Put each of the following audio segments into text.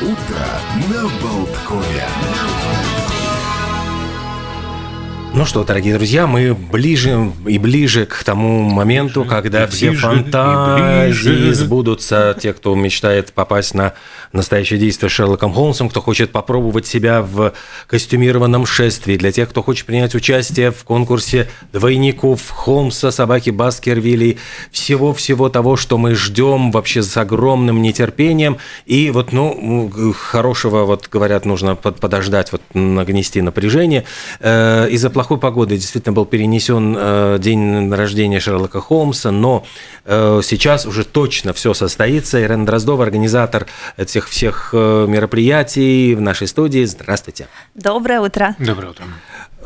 Утро на Болткове. Ну что, дорогие друзья, мы ближе и ближе к тому моменту, ближе, когда все ближе, фантазии сбудутся. Те, кто мечтает попасть на настоящее действие Шерлоком Холмсом, кто хочет попробовать себя в костюмированном шествии, для тех, кто хочет принять участие в конкурсе двойников Холмса, собаки Баскервилей, всего-всего того, что мы ждем вообще с огромным нетерпением. И вот, ну, хорошего, вот говорят, нужно подождать, вот нагнести напряжение. Э, из-за плохой погоды действительно был перенесен э, день рождения Шерлока Холмса, но э, сейчас уже точно все состоится. Ирена Дроздова, организатор этих всех э, мероприятий в нашей студии. Здравствуйте. Доброе утро. Доброе утро.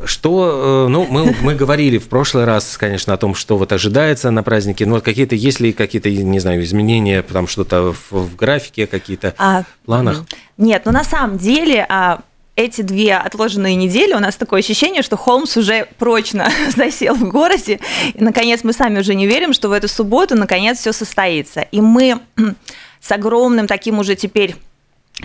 Что, ну, мы, мы говорили в прошлый раз, конечно, о том, что вот ожидается на празднике, но какие-то, есть ли какие-то, не знаю, изменения, там что-то в, в графике, какие-то а, планах? Нет, ну на самом деле а, эти две отложенные недели у нас такое ощущение, что Холмс уже прочно засел в городе. И, наконец, мы сами уже не верим, что в эту субботу, наконец, все состоится. И мы с огромным таким уже теперь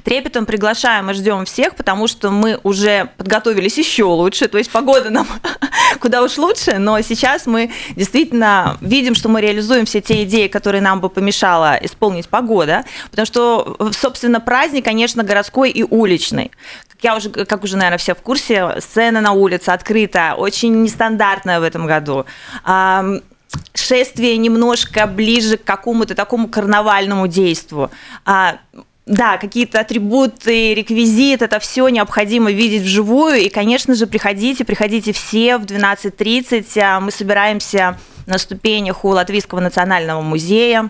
трепетом приглашаем и ждем всех, потому что мы уже подготовились еще лучше, то есть погода нам куда уж лучше, но сейчас мы действительно видим, что мы реализуем все те идеи, которые нам бы помешала исполнить погода, потому что, собственно, праздник, конечно, городской и уличный. Я уже, как уже, наверное, все в курсе, сцена на улице открыта, очень нестандартная в этом году шествие немножко ближе к какому-то такому карнавальному действию. А, да, какие-то атрибуты, реквизит, это все необходимо видеть вживую. И, конечно же, приходите, приходите все в 12.30. А, мы собираемся на ступенях у Латвийского национального музея.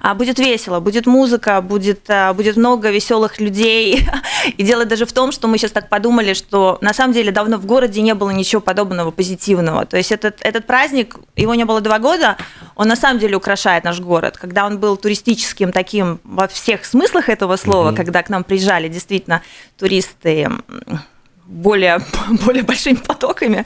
А будет весело, будет музыка, будет, будет много веселых людей. И дело даже в том, что мы сейчас так подумали, что на самом деле давно в городе не было ничего подобного позитивного. То есть этот, этот праздник, его не было два года, он на самом деле украшает наш город. Когда он был туристическим таким во всех смыслах этого слова, угу. когда к нам приезжали действительно туристы более, более большими потоками,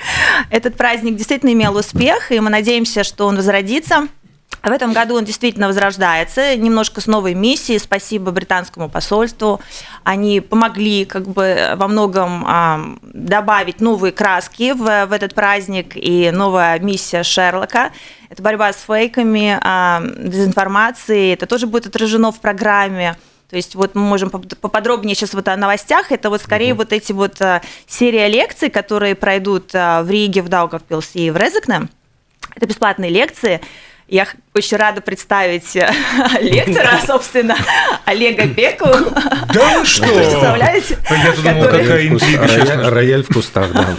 этот праздник действительно имел успех, и мы надеемся, что он возродится – в этом году он действительно возрождается, немножко с новой миссией. Спасибо британскому посольству. Они помогли как бы во многом а, добавить новые краски в, в этот праздник и новая миссия Шерлока. Это борьба с фейками, а, дезинформацией. Это тоже будет отражено в программе. То есть вот мы можем поподробнее сейчас вот о новостях. Это вот скорее uh-huh. вот эти вот а, серия лекций, которые пройдут а, в Риге, в Даугавпилсе и в Резекне. Это бесплатные лекции я очень рада представить э, лектора, собственно, Олега Беку. Да вы что? Представляете? Я думал, какая интрига сейчас. Рояль в кустах, да.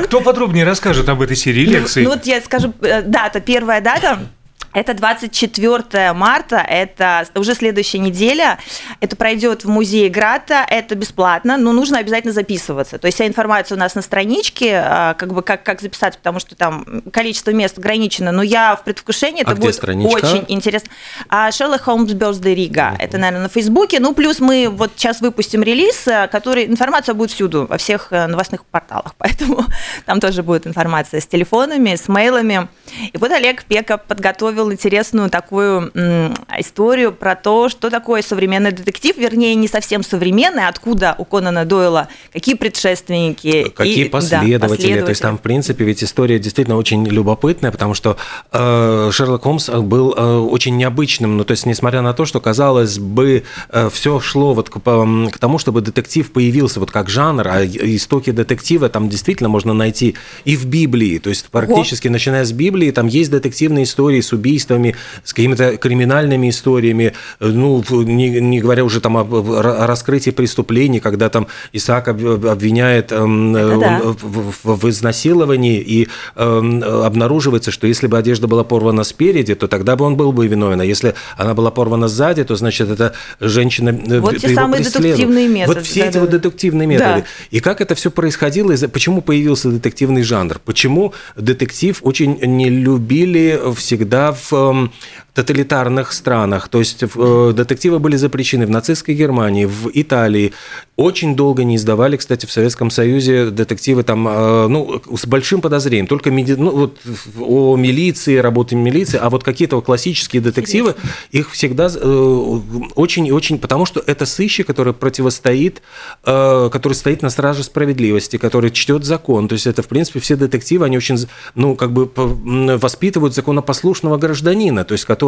Кто подробнее расскажет об этой серии лекций? Ну вот я скажу, э, дата, первая дата – это 24 марта, это уже следующая неделя. Это пройдет в музее Грата, это бесплатно, но нужно обязательно записываться. То есть вся информация у нас на страничке, а, как бы как, как записаться, потому что там количество мест ограничено. Но я в предвкушении, это а будет очень интересно. А Sherlock Holmes Birthday Рига, uh-huh. это, наверное, на Фейсбуке. Ну, плюс мы вот сейчас выпустим релиз, э, который, информация будет всюду, во всех э, новостных порталах, поэтому там тоже будет информация с телефонами, с мейлами. И вот Олег Пека подготовил услышал интересную такую историю про то, что такое современный детектив, вернее, не совсем современный, откуда у Конана Дойла, какие предшественники. Какие и, последователи. Да, последователи. То есть там, в принципе, ведь история действительно очень любопытная, потому что э, Шерлок Холмс был э, очень необычным. Ну, то есть, несмотря на то, что, казалось бы, э, все шло вот к, к тому, чтобы детектив появился вот как жанр, а истоки детектива там действительно можно найти и в Библии. То есть, практически, О. начиная с Библии, там есть детективные истории с убийством убийствами, с какими-то криминальными историями, ну, не, не говоря уже там о, о раскрытии преступлений, когда там Исаак обвиняет эм, да. в, в, в изнасиловании, и эм, обнаруживается, что если бы одежда была порвана спереди, то тогда бы он был бы виновен, а если она была порвана сзади, то значит эта женщина э, Вот те самые детективные методы. Вот все да, эти да. вот детективные методы. Да. И как это все происходило, почему появился детективный жанр, почему детектив очень не любили всегда в в эм, тоталитарных странах. То есть э, детективы были запрещены в нацистской Германии, в Италии. Очень долго не издавали, кстати, в Советском Союзе детективы там, э, ну, с большим подозрением. Только меди... ну, вот, о милиции, работе милиции, а вот какие-то классические детективы, их всегда э, очень и очень... Потому что это сыщик, который противостоит, э, который стоит на страже справедливости, который чтет закон. То есть это, в принципе, все детективы, они очень, ну, как бы воспитывают законопослушного гражданина, то есть который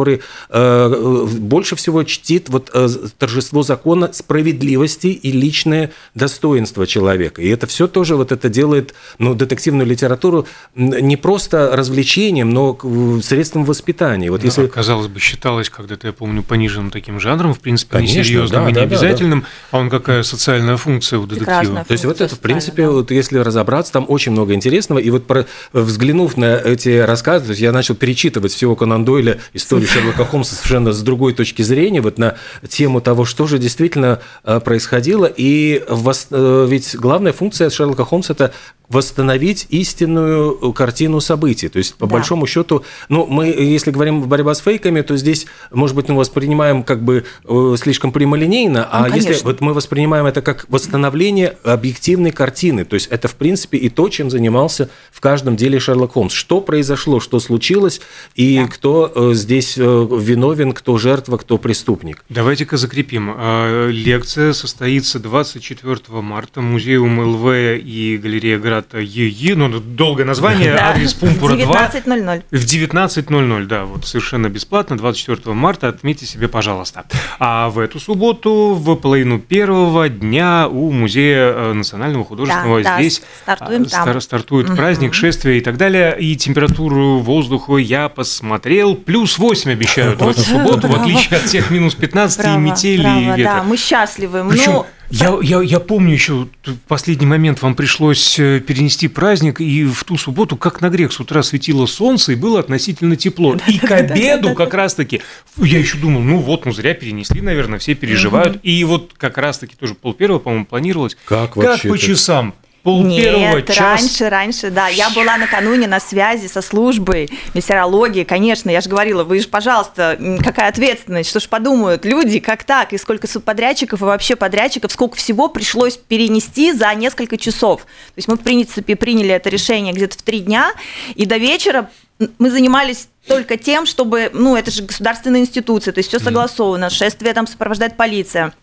э, больше всего чтит вот э, торжество закона, справедливости и личное достоинство человека. И это все тоже вот это делает, ну, детективную литературу не просто развлечением, но средством воспитания. Вот да, если... Казалось бы, считалось когда-то, я помню, пониженным таким жанром, в принципе, Конечно, несерьезным да, и да, необязательным, а он какая социальная функция у детектива? Прекрасная То есть вот это, в принципе, да. вот если разобраться, там очень много интересного. И вот про, взглянув на эти рассказы, то есть я начал перечитывать всего Конан Дойля, историю Шерлока Холмса совершенно с другой точки зрения, вот на тему того, что же действительно э, происходило. И вос- э, ведь главная функция Шерлока Холмса – это восстановить истинную картину событий. То есть, по Да. большому счету, ну, мы, если говорим борьба с фейками, то здесь, может быть, мы воспринимаем как бы э, слишком прямолинейно, а Ну, если вот мы воспринимаем это как восстановление объективной картины, то есть это, в принципе, и то, чем занимался в каждом деле Шерлок Холмс. Что произошло, что случилось, и Да. кто э, здесь э, виновен, кто жертва, кто преступник. Давайте-ка закрепим. А, Лекция состоится 24 марта. Музеум ЛВ и галерея Грата ЕИ. Ну, долгое название. Да. Адрес Пумпура 2. 19.00. В 19.00, да, вот совершенно бесплатно, 24 марта, отметьте себе, пожалуйста. А в эту субботу, в половину первого дня у Музея э, национального художественного Да, да, здесь стартуем а, там. стар- стартует праздник, шествие и так далее. И температуру воздуха я посмотрел, плюс 8 обещают в эту субботу, в отличие от тех минус 15 и метели и ветра. да, мы счастливы. Причем я, я, я помню еще в последний момент вам пришлось э, перенести праздник, и в ту субботу, как на грех, с утра светило солнце, и было относительно тепло. И к обеду как раз-таки, я еще думал, ну вот, ну зря перенесли, наверное, все переживают. И вот как раз-таки тоже пол первого, по-моему, планировалось. Как Как вообще по это? часам? Пол первого, Нет, час. раньше, раньше, да. Я была накануне на связи со службой метеорологии, конечно. Я же говорила, вы же, пожалуйста, какая ответственность, что ж подумают люди, как так, и сколько субподрядчиков и вообще подрядчиков, сколько всего пришлось перенести за несколько часов. То есть мы, в принципе, приняли это решение где-то в три дня, и до вечера мы занимались только тем, чтобы, ну, это же государственная институция, то есть все согласовано, шествие там сопровождает полиция,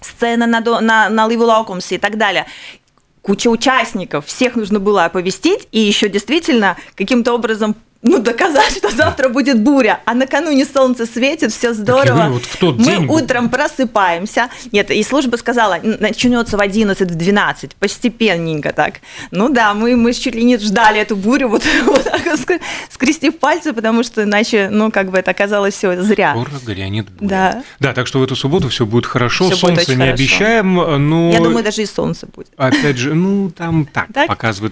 сцена на, на, на Ливу Лаукомсе и так далее куча участников, всех нужно было оповестить и еще действительно каким-то образом ну, доказать, что завтра будет буря, а накануне солнце светит, все здорово. говорю, вот в тот Мы день утром просыпаемся. Нет, и служба сказала, начнется в 11, в 12, постепенненько так. Ну да, мы, мы чуть ли не ждали эту бурю, вот, вот так скрестив пальцы, потому что иначе, ну, как бы это оказалось все зря. Скоро грянет буря. Да. Да, так что в эту субботу все будет хорошо. Будет Солнце очень не хорошо. обещаем, но... Я думаю, даже и солнце будет. Опять же, ну там так, Так?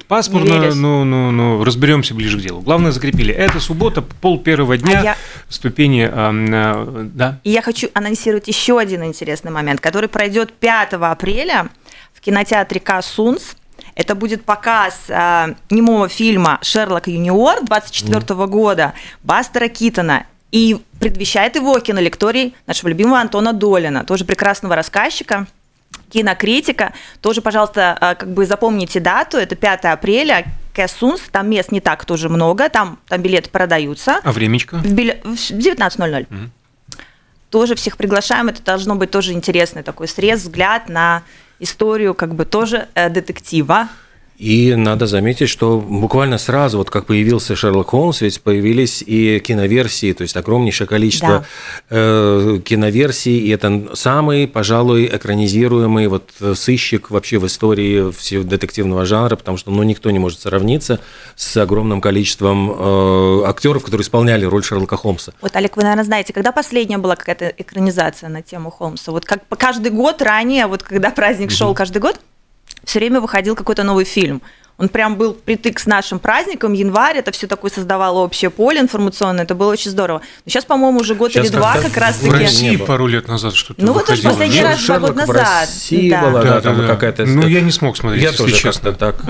паспорно, веришь? ну, ну, ну, разберемся ближе к делу. Главное закрепили. Это суббота, пол первого дня, А я- ступени, а, а, да. И я хочу анонсировать еще один интересный момент, который пройдет 5 апреля в кинотеатре Касунс. Это будет показ а, немого фильма «Шерлок юниор» 24 года Бастера Китона. И предвещает его кинолекторий нашего любимого Антона Долина, тоже прекрасного рассказчика, кинокритика. Тоже, пожалуйста, а, как бы запомните дату, это 5 апреля, Кэсунс, там мест не так тоже много, там, там билеты продаются. А времечко? В биле- в 19.00. Мгм. Тоже всех приглашаем. Это должно быть тоже интересный такой срез, взгляд на историю как бы тоже э, детектива. И надо заметить, что буквально сразу, вот как появился Шерлок Холмс, ведь появились и киноверсии, то есть огромнейшее количество э, киноверсий, и это самый, пожалуй, экранизируемый вот э, сыщик вообще в истории всего детективного жанра, потому что ну, никто не может сравниться с огромным количеством э, актеров, которые исполняли роль Шерлока Холмса. Вот, Олег, вы, наверное, знаете, когда последняя была какая-то экранизация на тему Холмса? Вот как каждый год ранее, вот когда праздник шел каждый год, все время выходил какой-то новый фильм. Он прям был впритык с нашим праздником, январь, это все такое создавало общее поле информационное, это было очень здорово. Но сейчас, по-моему, уже год Сейчас или два как раз В России пару лет назад что-то Ну, вот выходило. последний Нет? раз два года назад. России Да. была, да, Да, там да, да. какая-то... Ну, я не смог смотреть, Я если тоже честно. как-то так.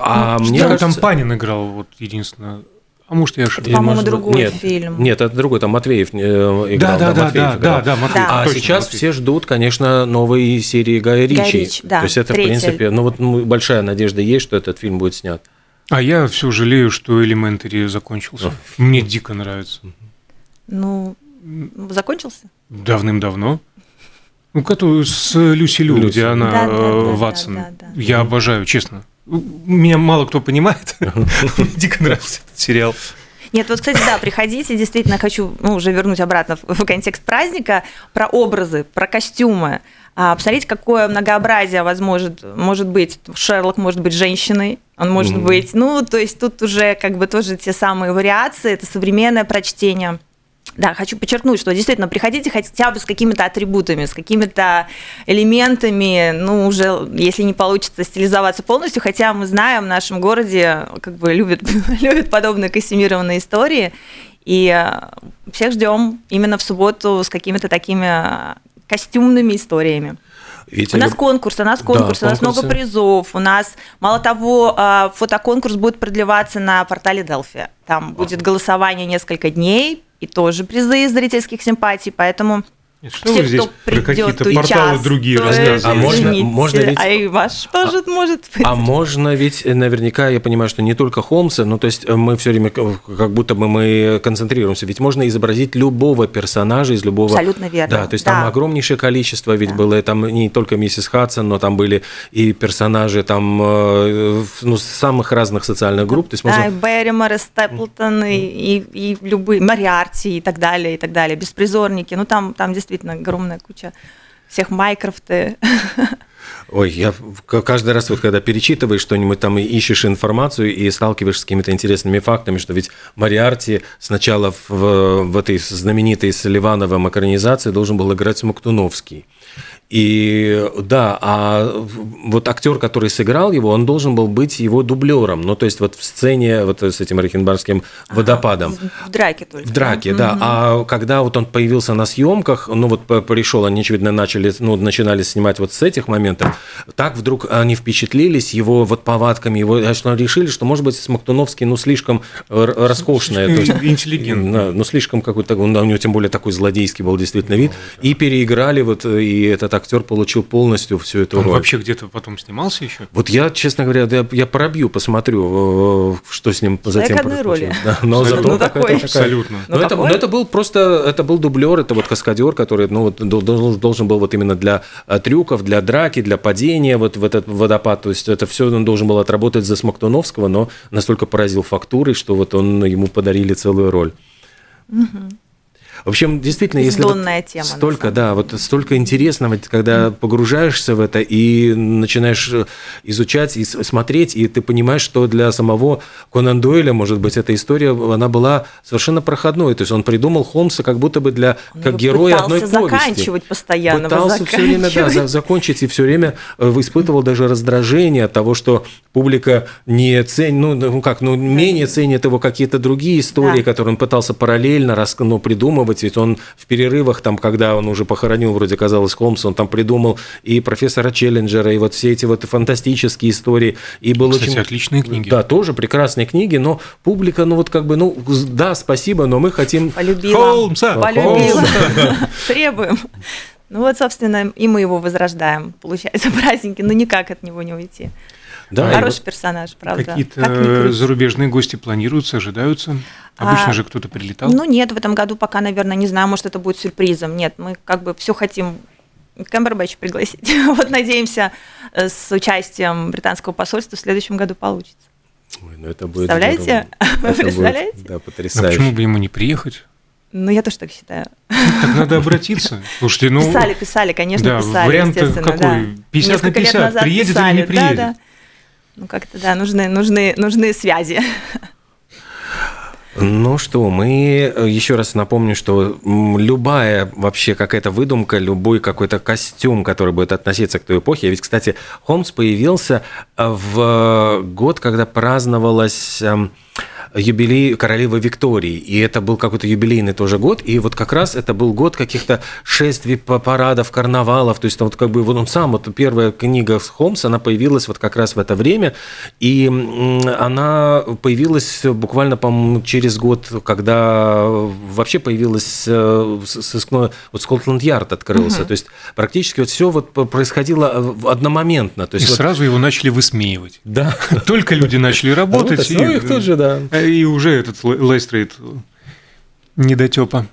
А мне кажется- там Панин играл, вот единственное. А может, я ошибся. По-моему, может быть, другой нет, фильм. Нет, это другой, там Матвеев э, играл. Да, да, да, Матвеев да, играл. да, да, Матвеев. А точно, сейчас Матвеев. все ждут, конечно, новой серии Гая Ричи. Гая Ричи, да, То есть это, в третья. принципе, ну вот ну, большая надежда есть, что этот фильм будет снят. А я все жалею, что Elementary закончился. Мне дико нравится. Ну, закончился? Давным-давно. Ну, который с Люси Лю, Люси. где она Да, да, да, Ватсон. да, да, да. Я обожаю, честно. Меня мало кто понимает. Мне дико нравится этот сериал. Нет, вот, кстати, да, приходите, действительно, хочу ну, уже вернуть обратно в, в контекст праздника, про образы, про костюмы. А, посмотрите, какое многообразие возможно, может быть. Шерлок может быть женщиной, он может Мгм. быть, ну, то есть тут уже как бы тоже те самые вариации, это современное прочтение. Да, хочу подчеркнуть, что действительно приходите хотя бы с какими-то атрибутами, с какими-то элементами, ну, уже, если не получится стилизоваться полностью, хотя мы знаем, в нашем городе как бы любят, любят подобные костюмированные истории, и э, всех ждем именно в субботу с какими-то такими э, костюмными историями. Ведь У нас люб- конкурс, у нас конкурс, у нас много конкурсы. призов, у нас, мало того, а, фотоконкурс будет продлеваться на портале Delphi. Там будет голосование несколько дней, и тоже призы из зрительских симпатий, поэтому Что все, вы здесь кто про какие-то порталы другие рассказываете? А можно- можно ведь- А и ваш тоже может быть. А можно ведь э, наверняка, я понимаю, что не только Холмса, но то есть э, мы все время как будто бы мы концентрируемся, ведь можно изобразить любого персонажа из любого... Абсолютно верно. Да, то есть там Да. огромнейшее количество, ведь Да. было там не только миссис Хадсон, но там были и персонажи там э, ну, самых разных социальных групп. То есть Да, и можно... Берримор, и Степлтон, и, и, и любые, Мариарти и так далее, и так далее, беспризорники. Ну, там, там действительно огромная куча всех Майкрофты. Ой, я каждый раз, вот, когда перечитываешь что-нибудь, там и ищешь информацию и сталкиваешься с какими-то интересными фактами, что ведь Мариарти сначала в, в этой знаменитой с Ливановым экранизации должен был играть Смоктуновский. И да, а вот актер, который сыграл его, он должен был быть его дублером. Ну, то есть вот в сцене вот с этим Рахенбаргским водопадом. В, в драке только. В драке, да. А когда вот он появился на съемках, ну вот пришел, они, очевидно, начали, ну, начинали снимать вот с этих моментов, так вдруг они впечатлились его вот повадками, его, а что решили, что, может быть, Смоктуновский, ну, слишком р- роскошный. то есть, Интеллигентный. да, ну, слишком какой-то, он, у него тем более такой злодейский был действительно вид. И переиграли, вот, и этот актер получил полностью всю эту Он роль. вообще где-то потом снимался еще? Вот я, честно говоря, да, я пробью, посмотрю, э, что с ним затем одной роли. Да, но Абсолютно. зато Ну, какая-то такой. такая- Абсолютно. но, Ну, это, такой. но это был просто, это был дублер, это вот каскадер, который ну, вот, дол- должен, должен был вот именно для э, трюков, для драки, для падения вот в этот водопад. То есть это все он должен был отработать за Смоктуновского, но настолько поразил фактурой, что вот он ему подарили целую роль. В общем, действительно, если вот Бездонная тема, столько, да, вот столько интересного, когда погружаешься в это и начинаешь э, изучать и смотреть, и ты понимаешь, что для самого Конан Дойля, может быть, эта история, она была совершенно проходной. То есть он придумал Холмса как будто бы для Он как героя одной пытался повести. заканчивать постоянно. Пытался все время да, за- закончить и все время э, испытывал даже раздражение от того, что публика не ценит, ну, ну как, ну менее ценит его какие-то другие истории, Да. которые он пытался параллельно ну, придумывать, ведь он в перерывах, там, когда он уже похоронил, вроде казалось, Холмса, он там придумал и профессора Челленджера, и вот все эти вот фантастические истории, и был Кстати, очень... отличные книги. Да, тоже прекрасные книги, но публика, ну вот как бы, ну да, спасибо, но мы хотим Полюбила. Холмса! Полюбила. Холмса. Требуем. Ну вот, собственно, и мы его возрождаем. Получается, праздники, но никак от него не уйти. Да, Хороший вот- персонаж, правда. Какие-то Как зарубежные гости планируются, ожидаются? Обычно А, же кто-то прилетал. Ну нет, в этом году пока, наверное, не знаю, может, это будет сюрпризом. Нет, мы как бы все хотим Кэмбербэтч пригласить. Вот надеемся, э, с участием британского посольства в следующем году получится. Ой, ну это будет Представляете? здорово. Вы Это будет, представляете? да, а потрясающе. почему бы ему не приехать? Ну, я тоже так считаю. Так надо обратиться. Слушайте, ну... писали, писали, конечно, да, писали, вариант естественно, какой? да. 50 на Несколько лет 50. назад Приедет или писали, не приедет? Да, да. Ну, как-то, да, нужны, нужны, нужны связи. Ну что, мы э, еще раз напомню, что любая вообще какая-то выдумка, любой какой-то костюм, который будет относиться к той эпохе. Ведь, кстати, Холмс появился э, в год, когда праздновалась эм, юбилей королевы Виктории, и это был какой-то юбилейный тоже год, и вот как раз это был год каких-то шествий, парадов, карнавалов, то есть вот как бы вот он сам, вот первая книга Холмса, она появилась вот как раз в это время, и она появилась буквально, по-моему, через год, когда вообще появилась э, сыскное, вот Скотланд-Ярд открылся, угу. то есть практически вот все вот происходило одномоментно. То есть и вот... сразу его начали высмеивать. Да. Только люди начали работать, и, их тут же, да. И уже этот Лестрейд недотепа.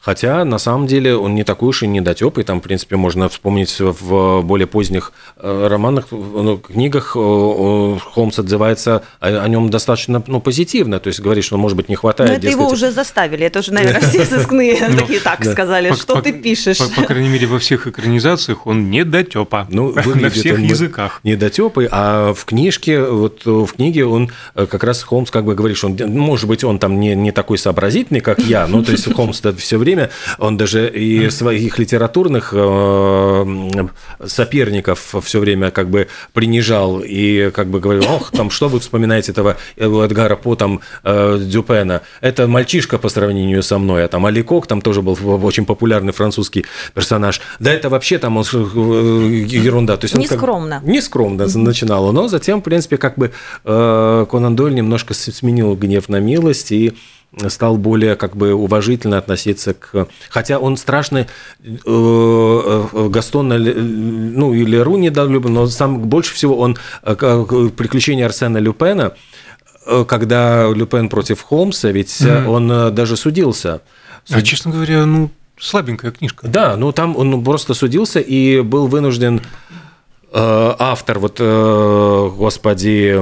Хотя, на самом деле, он не такой уж и недотепый. Там, в принципе, можно вспомнить в более поздних э, романах, ну, книгах Холмс отзывается о, нем достаточно ну, позитивно. То есть говорит, что, может быть, не хватает... Но это его уже заставили. Это уже, наверное, все сыскные такие так сказали. Что ты пишешь? По крайней мере, во всех экранизациях он недотепа. Ну, на всех языках. Недотепый, а в книжке, вот в книге он э, как раз Холмс как бы говорит, что он, может быть, он там не, не такой сообразительный, как я, ну, то есть Холмс все время, он даже и своих литературных э, соперников все время как бы принижал и как бы говорил, ох, там что вы вспоминаете этого Эдгара По, там, э, Дюпена, это мальчишка по сравнению со мной, а там Аликок, там тоже был очень популярный французский персонаж. Да, это вообще там он, э, ерунда. То есть не скромно. Не скромно начинало, но затем, в принципе, как бы Конан Дойль немножко сменил гнев на милость и стал более как бы уважительно относиться к... Хотя он страшный э, э, Гастон, ну, или Ру недолюбен, но сам больше всего он э, приключения Арсена Люпена, когда Люпен против Холмса, ведь mm. он даже судился. А, честно говоря, ну, слабенькая книжка. Да, ну там он просто судился и был вынужден автор, вот, господи,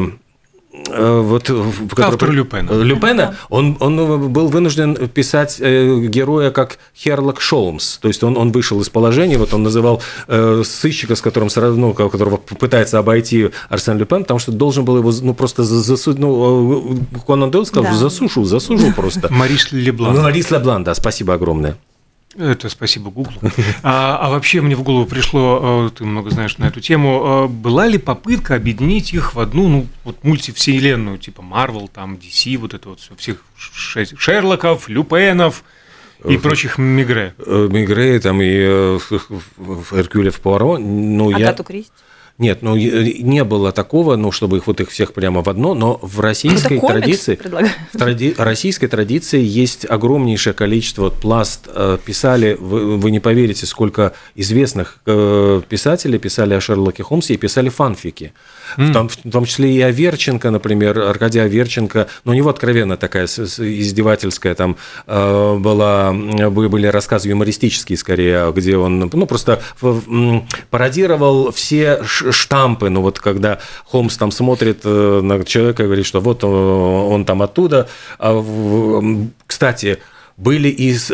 Э, вот, Автор Люпена. Люпена, он, он был вынужден писать э, героя как Херлок Шолмс. То есть он, он вышел из положения, вот он называл э, сыщика, с которым сразу, ну, которого пытается обойти Арсен Люпен, потому что должен был его ну, просто засудить. Ну, Конан Дойл сказал, да. засушу, засужу просто. Марис Леблан. Ну, Марис Леблан, да, спасибо огромное. Это спасибо Гуглу. А, а вообще мне в голову пришло, э, ты много знаешь на эту тему, э, была ли попытка объединить их в одну, ну, вот мультивселенную, типа Marvel, там, DC, вот это вот все, всех Шерлоков, Люпенов, и прочих Мигре. Э, Мигре, там и Эркюлев Пуаро. Ну, Агату я... Кристи? Нет, ну не было такого, ну чтобы их вот их всех прямо в одно, но в российской Это традиции, в тради, российской традиции есть огромнейшее количество вот, пласт э, писали, вы, вы не поверите, сколько известных э, писателей писали о Шерлоке Холмсе и писали фанфики. Mm. В, том, в том числе и Аверченко, например, Аркадий Аверченко, но у него откровенно такая издевательская там э, была, были рассказы юмористические скорее, где он ну, просто пародировал все штампы, ну вот когда Холмс там смотрит э, на человека и говорит, что вот он, он там оттуда. А, кстати, были из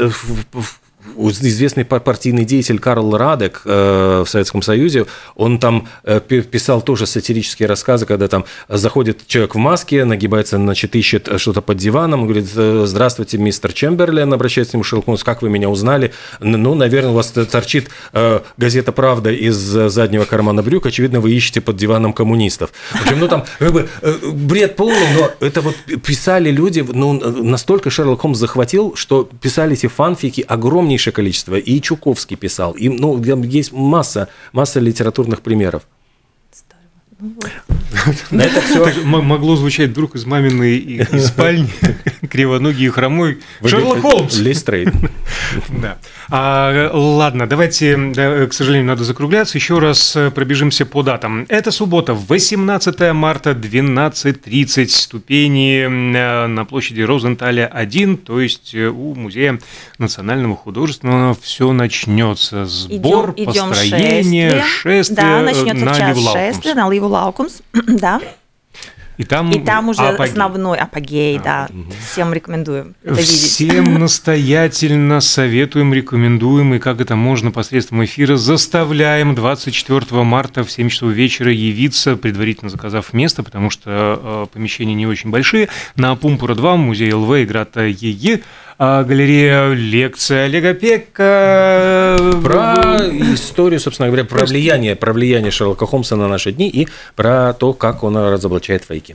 известный партийный деятель Карл Радек э, в Советском Союзе, он там э, писал тоже сатирические рассказы, когда там заходит человек в маске, нагибается, значит, ищет что-то под диваном, говорит, «Э, здравствуйте, мистер Чемберлен, обращается к нему Холмс, как вы меня узнали? Ну, наверное, у вас торчит газета «Правда» из заднего кармана брюк, очевидно, вы ищете под диваном коммунистов. В общем, ну там как бы бред полный, но это вот писали люди, ну, настолько Шерлок Холмс захватил, что писали эти фанфики огромнейшие огромнейшее количество. И Чуковский писал. И, ну, есть масса, масса литературных примеров. На это все могло звучать вдруг из маминой из спальни, кривоногий и хромой Шерлок Холмс. Лестрейд. Да. А, ладно, давайте, да, к сожалению, надо закругляться. Еще раз э, пробежимся по датам. Это суббота, 18 марта, 12.30. Ступени э, на площади Розенталя 1, то есть э, у Музея национального художественного все начнется. Сбор, идем, идем построение, шествие, шествие да, начнется на час шествие на Līvu laukums. да. И там, и там уже апогей. основной апогей, а, да. Угу. Всем рекомендуем это Всем настоятельно советуем, рекомендуем, и как это можно посредством эфира, заставляем 24 марта в 7 часов вечера явиться, предварительно заказав место, потому что э, помещения не очень большие, на Пумпура 2, музей ЛВ, Играта ЕЕ. А, галерея лекция Олега Пека. Про историю, собственно говоря, про влияние, про влияние Шерлока Холмса на наши дни и про то, как он разоблачает фейки.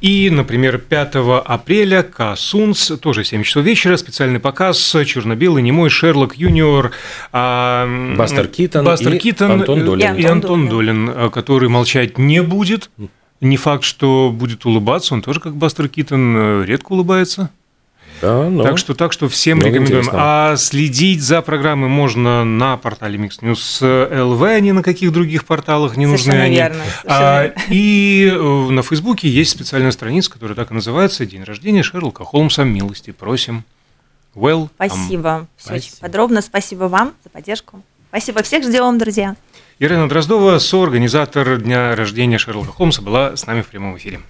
И, например, 5 апреля Касунс, тоже 7 часов вечера, специальный показ «Черно-белый немой Шерлок Юниор». а, Бастер Китон Бастер и Китон Антон Долин. И Антон Долин, а, который молчать не будет. Не факт, что будет улыбаться, он тоже как Бастер Китон э, редко улыбается. Да, ну, Так что, так что всем рекомендуем. интересного. А следить за программой можно на портале Mix News LV, а не на каких других порталах не нужны Совершенно они. верно, А, и э, на Фейсбуке есть специальная страница, которая так и называется «День рождения Шерлока Холмса. Милости просим». Well, Спасибо. Все очень Спасибо. подробно. Спасибо вам за поддержку. Спасибо. Всех ждем, друзья. Ирина Дроздова, соорганизатор дня рождения Шерлока Холмса, была с нами в прямом эфире.